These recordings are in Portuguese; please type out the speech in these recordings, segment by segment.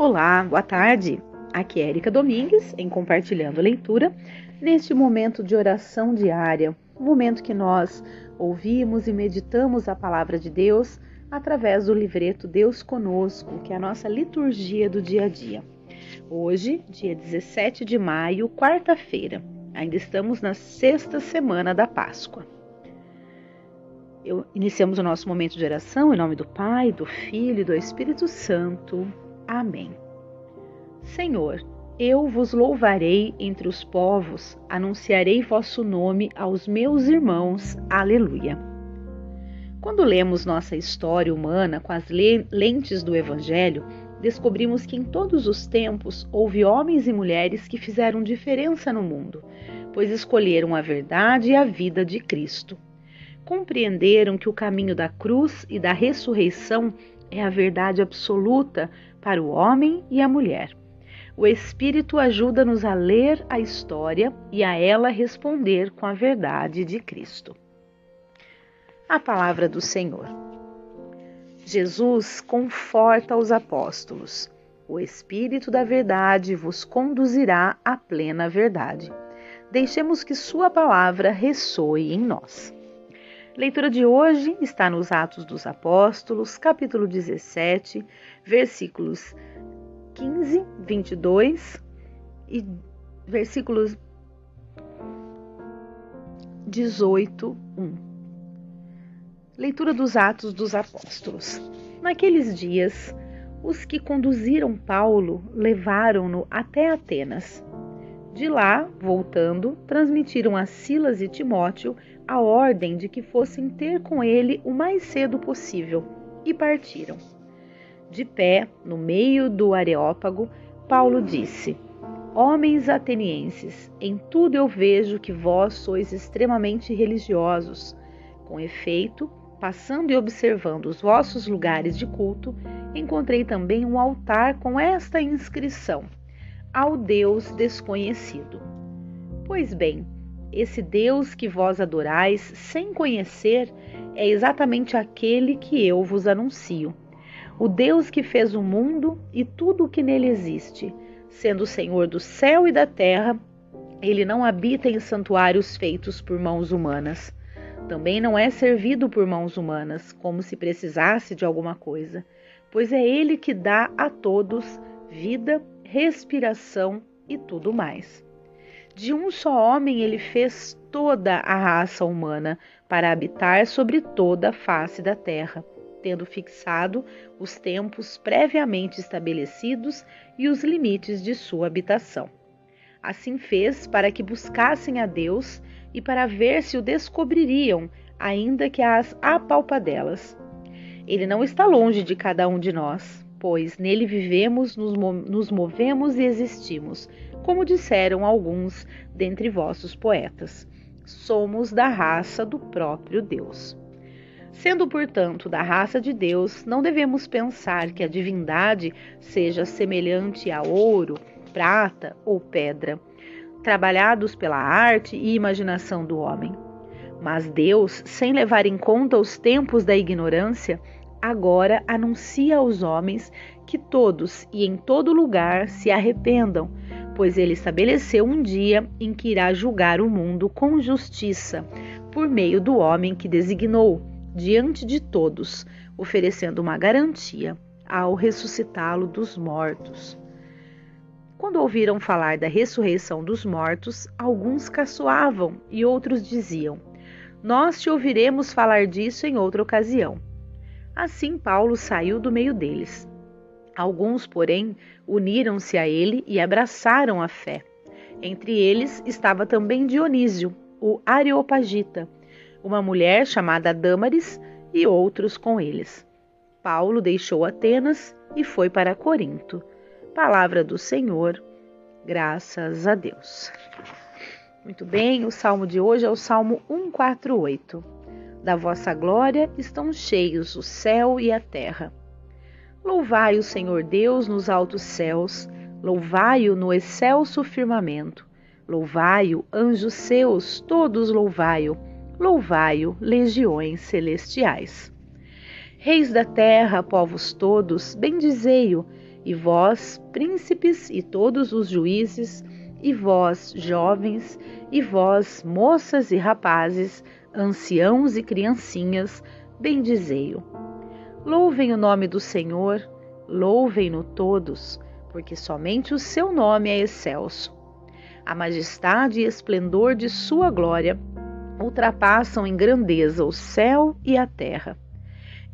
Olá, boa tarde. Aqui é Erika Domingues em Compartilhando Leitura, neste momento de oração diária, um momento que nós ouvimos e meditamos a palavra de Deus através do livreto Deus Conosco, que é a nossa liturgia do dia a dia. Hoje, dia 17 de maio, quarta-feira, ainda estamos na sexta semana da Páscoa. Eu, iniciamos o nosso momento de oração em nome do Pai, do Filho e do Espírito Santo. Amém. Senhor, eu vos louvarei entre os povos, anunciarei vosso nome aos meus irmãos. Aleluia. Quando lemos nossa história humana com as lentes do Evangelho, descobrimos que em todos os tempos houve homens e mulheres que fizeram diferença no mundo, pois escolheram a verdade e a vida de Cristo. Compreenderam que o caminho da cruz e da ressurreição é a verdade absoluta para o homem e a mulher. O Espírito ajuda-nos a ler a história e a ela responder com a verdade de Cristo. A palavra do Senhor. Jesus conforta os apóstolos. O Espírito da Verdade vos conduzirá à plena verdade. Deixemos que Sua palavra ressoe em nós. Leitura de hoje está nos Atos dos Apóstolos, capítulo 17, versículos 15, 22 e versículos 18, 1. Leitura dos Atos dos Apóstolos. Naqueles dias, os que conduziram Paulo levaram-no até Atenas. De lá, voltando, transmitiram a Silas e Timóteo a ordem de que fossem ter com ele o mais cedo possível e partiram. De pé, no meio do Areópago, Paulo disse: Homens atenienses, em tudo eu vejo que vós sois extremamente religiosos. Com efeito, passando e observando os vossos lugares de culto, encontrei também um altar com esta inscrição: Ao Deus desconhecido. Pois bem, esse Deus que vós adorais sem conhecer é exatamente aquele que eu vos anuncio. O Deus que fez o mundo e tudo o que nele existe, sendo o Senhor do céu e da terra, ele não habita em santuários feitos por mãos humanas. Também não é servido por mãos humanas, como se precisasse de alguma coisa, pois é ele que dá a todos vida, respiração e tudo mais. De um só homem ele fez toda a raça humana para habitar sobre toda a face da terra, tendo fixado os tempos previamente estabelecidos e os limites de sua habitação. Assim fez para que buscassem a Deus e para ver se o descobririam, ainda que as apalpadelas. Ele não está longe de cada um de nós, pois nele vivemos, nos movemos e existimos como disseram alguns dentre vossos poetas. Somos da raça do próprio Deus. Sendo, portanto, da raça de Deus, não devemos pensar que a divindade seja semelhante a ouro, prata ou pedra, trabalhados pela arte e imaginação do homem. Mas Deus, sem levar em conta os tempos da ignorância, agora anuncia aos homens que todos e em todo lugar se arrependam, pois ele estabeleceu um dia em que irá julgar o mundo com justiça, por meio do homem que designou, diante de todos, oferecendo uma garantia ao ressuscitá-lo dos mortos. Quando ouviram falar da ressurreição dos mortos, alguns caçoavam e outros diziam: Nós te ouviremos falar disso em outra ocasião. Assim Paulo saiu do meio deles. Alguns, porém, uniram-se a ele e abraçaram a fé. Entre eles estava também Dionísio, o Areopagita, uma mulher chamada Dâmaris e outros com eles. Paulo deixou Atenas e foi para Corinto. Palavra do Senhor, graças a Deus. Muito bem, o salmo de hoje é o Salmo 148. Da vossa glória estão cheios o céu e a terra. Louvai o Senhor Deus nos altos céus, louvai-o no excelso firmamento. Louvai-o, anjos seus, todos louvai-o, louvai-o, legiões celestiais. Reis da terra, povos todos, bendizei-o, E vós, príncipes e todos os juízes, e vós, jovens, e vós, moças e rapazes, anciãos e criancinhas, bendizei-o. Louvem o nome do Senhor, louvem-no todos, porque somente o seu nome é excelso. A majestade e esplendor de sua glória ultrapassam em grandeza o céu e a terra.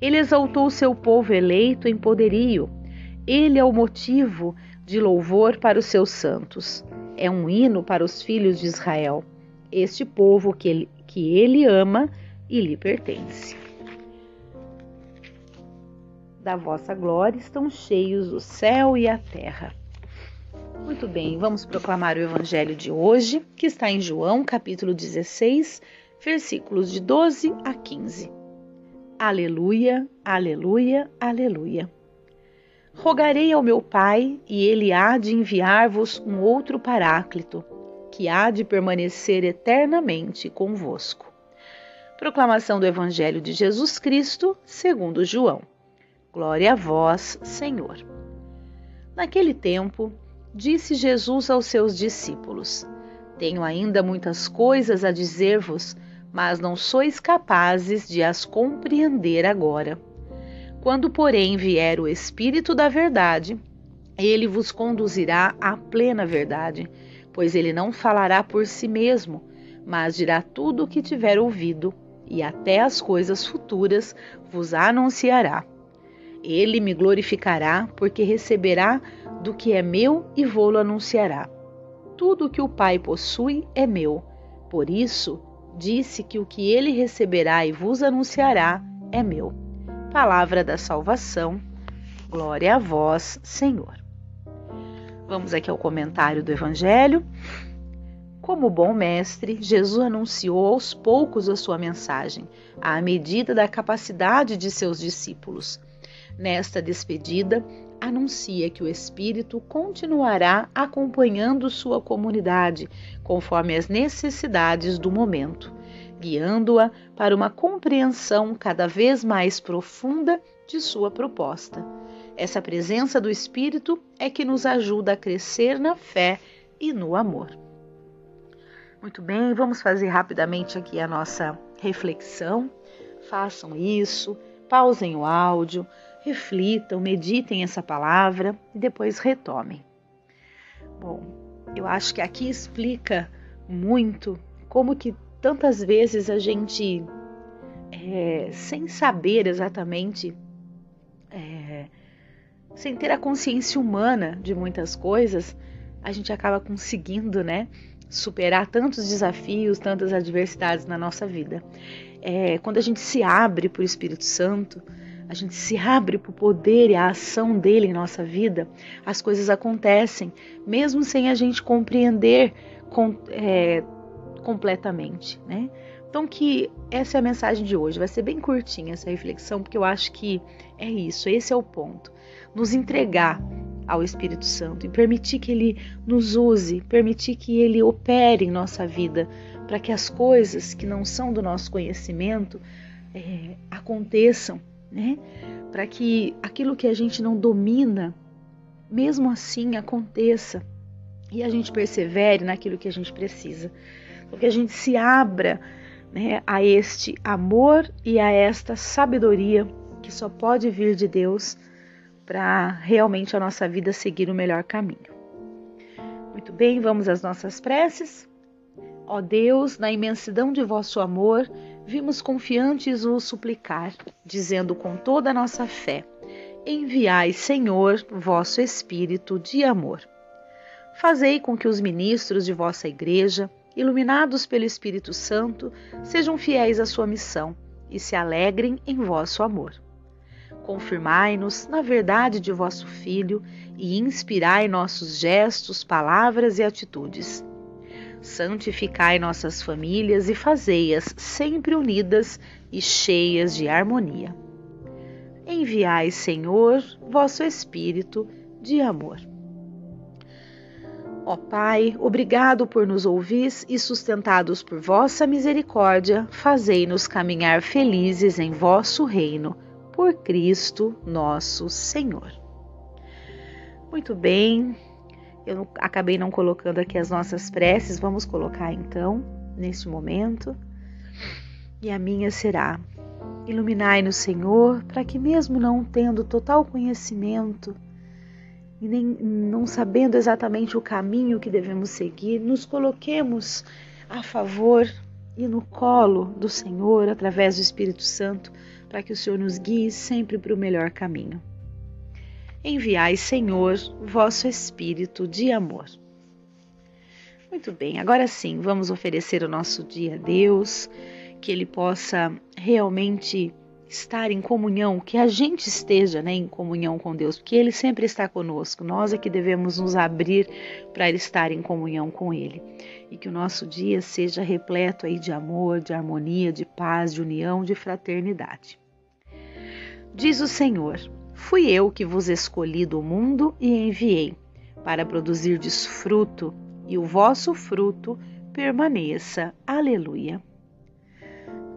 Ele exaltou seu povo eleito em poderio. Ele é o motivo de louvor para os seus santos. É um hino para os filhos de Israel, este povo que ele, que ele ama e lhe pertence. Da vossa glória estão cheios o céu e a terra. Muito bem, vamos proclamar o evangelho de hoje, que está em João, capítulo 16, versículos de 12 a 15. Aleluia, aleluia, aleluia. Rogarei ao meu Pai, e ele há de enviar-vos um outro Paráclito, que há de permanecer eternamente convosco. Proclamação do Evangelho de Jesus Cristo, segundo João. Glória a vós, Senhor. Naquele tempo, disse Jesus aos seus discípulos: Tenho ainda muitas coisas a dizer-vos, mas não sois capazes de as compreender agora. Quando, porém, vier o Espírito da Verdade, ele vos conduzirá à plena verdade, pois ele não falará por si mesmo, mas dirá tudo o que tiver ouvido, e até as coisas futuras vos anunciará. Ele me glorificará, porque receberá do que é meu e vou-lo anunciará. Tudo o que o Pai possui é meu. Por isso, disse que o que ele receberá e vos anunciará é meu. Palavra da salvação. Glória a vós, Senhor. Vamos aqui ao comentário do Evangelho. Como bom mestre, Jesus anunciou aos poucos a sua mensagem, à medida da capacidade de seus discípulos. Nesta despedida, anuncia que o Espírito continuará acompanhando sua comunidade conforme as necessidades do momento, guiando-a para uma compreensão cada vez mais profunda de sua proposta. Essa presença do Espírito é que nos ajuda a crescer na fé e no amor. Muito bem, vamos fazer rapidamente aqui a nossa reflexão. Façam isso, pausem o áudio, reflitam, meditem essa palavra e depois retomem. Bom, eu acho que aqui explica muito como que tantas vezes a gente, é, sem saber exatamente, é, sem ter a consciência humana de muitas coisas, a gente acaba conseguindo, né, superar tantos desafios, tantas adversidades na nossa vida. É, quando a gente se abre para o Espírito Santo, a gente se abre para o poder e a ação dele em nossa vida, as coisas acontecem, mesmo sem a gente compreender com, é, completamente, né? Então que essa é a mensagem de hoje. Vai ser bem curtinha essa reflexão, porque eu acho que é isso, esse é o ponto. Nos entregar ao Espírito Santo e permitir que ele nos use, permitir que ele opere em nossa vida, para que as coisas que não são do nosso conhecimento é, aconteçam né? Para que aquilo que a gente não domina, mesmo assim aconteça e a gente persevere naquilo que a gente precisa. Para que a gente se abra né, a este amor e a esta sabedoria que só pode vir de Deus para realmente a nossa vida seguir o melhor caminho. Muito bem, vamos às nossas preces. Ó Deus, na imensidão de vosso amor, vimos confiantes o suplicar, dizendo com toda a nossa fé: Enviai, Senhor, vosso Espírito de amor. Fazei com que os ministros de vossa Igreja, iluminados pelo Espírito Santo, sejam fiéis à sua missão e se alegrem em vosso amor. Confirmai-nos na verdade de vosso Filho e inspirai nossos gestos, palavras e atitudes santificai nossas famílias e fazei-as sempre unidas e cheias de harmonia. Enviai, Senhor, vosso Espírito de amor. Ó Pai, obrigado por nos ouvis e sustentados por vossa misericórdia, fazei-nos caminhar felizes em vosso reino, por Cristo nosso Senhor. Muito bem, eu acabei não colocando aqui as nossas preces, vamos colocar então, neste momento. E a minha será: Iluminai-nos, Senhor, para que, mesmo não tendo total conhecimento e nem não sabendo exatamente o caminho que devemos seguir, nos coloquemos a favor e no colo do Senhor através do Espírito Santo, para que o Senhor nos guie sempre para o melhor caminho. Enviai, Senhor, vosso Espírito de amor. Muito bem, agora sim, vamos oferecer o nosso dia a Deus, que Ele possa realmente estar em comunhão, que a gente esteja né, em comunhão com Deus, porque Ele sempre está conosco. Nós é que devemos nos abrir para estar em comunhão com Ele. E que o nosso dia seja repleto aí de amor, de harmonia, de paz, de união, de fraternidade. Diz o Senhor: Fui eu que vos escolhi do mundo e enviei, para produzir fruto, e o vosso fruto permaneça. Aleluia.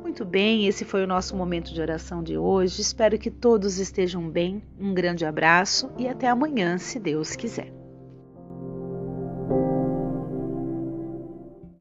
Muito bem, esse foi o nosso momento de oração de hoje. Espero que todos estejam bem. Um grande abraço e até amanhã, se Deus quiser.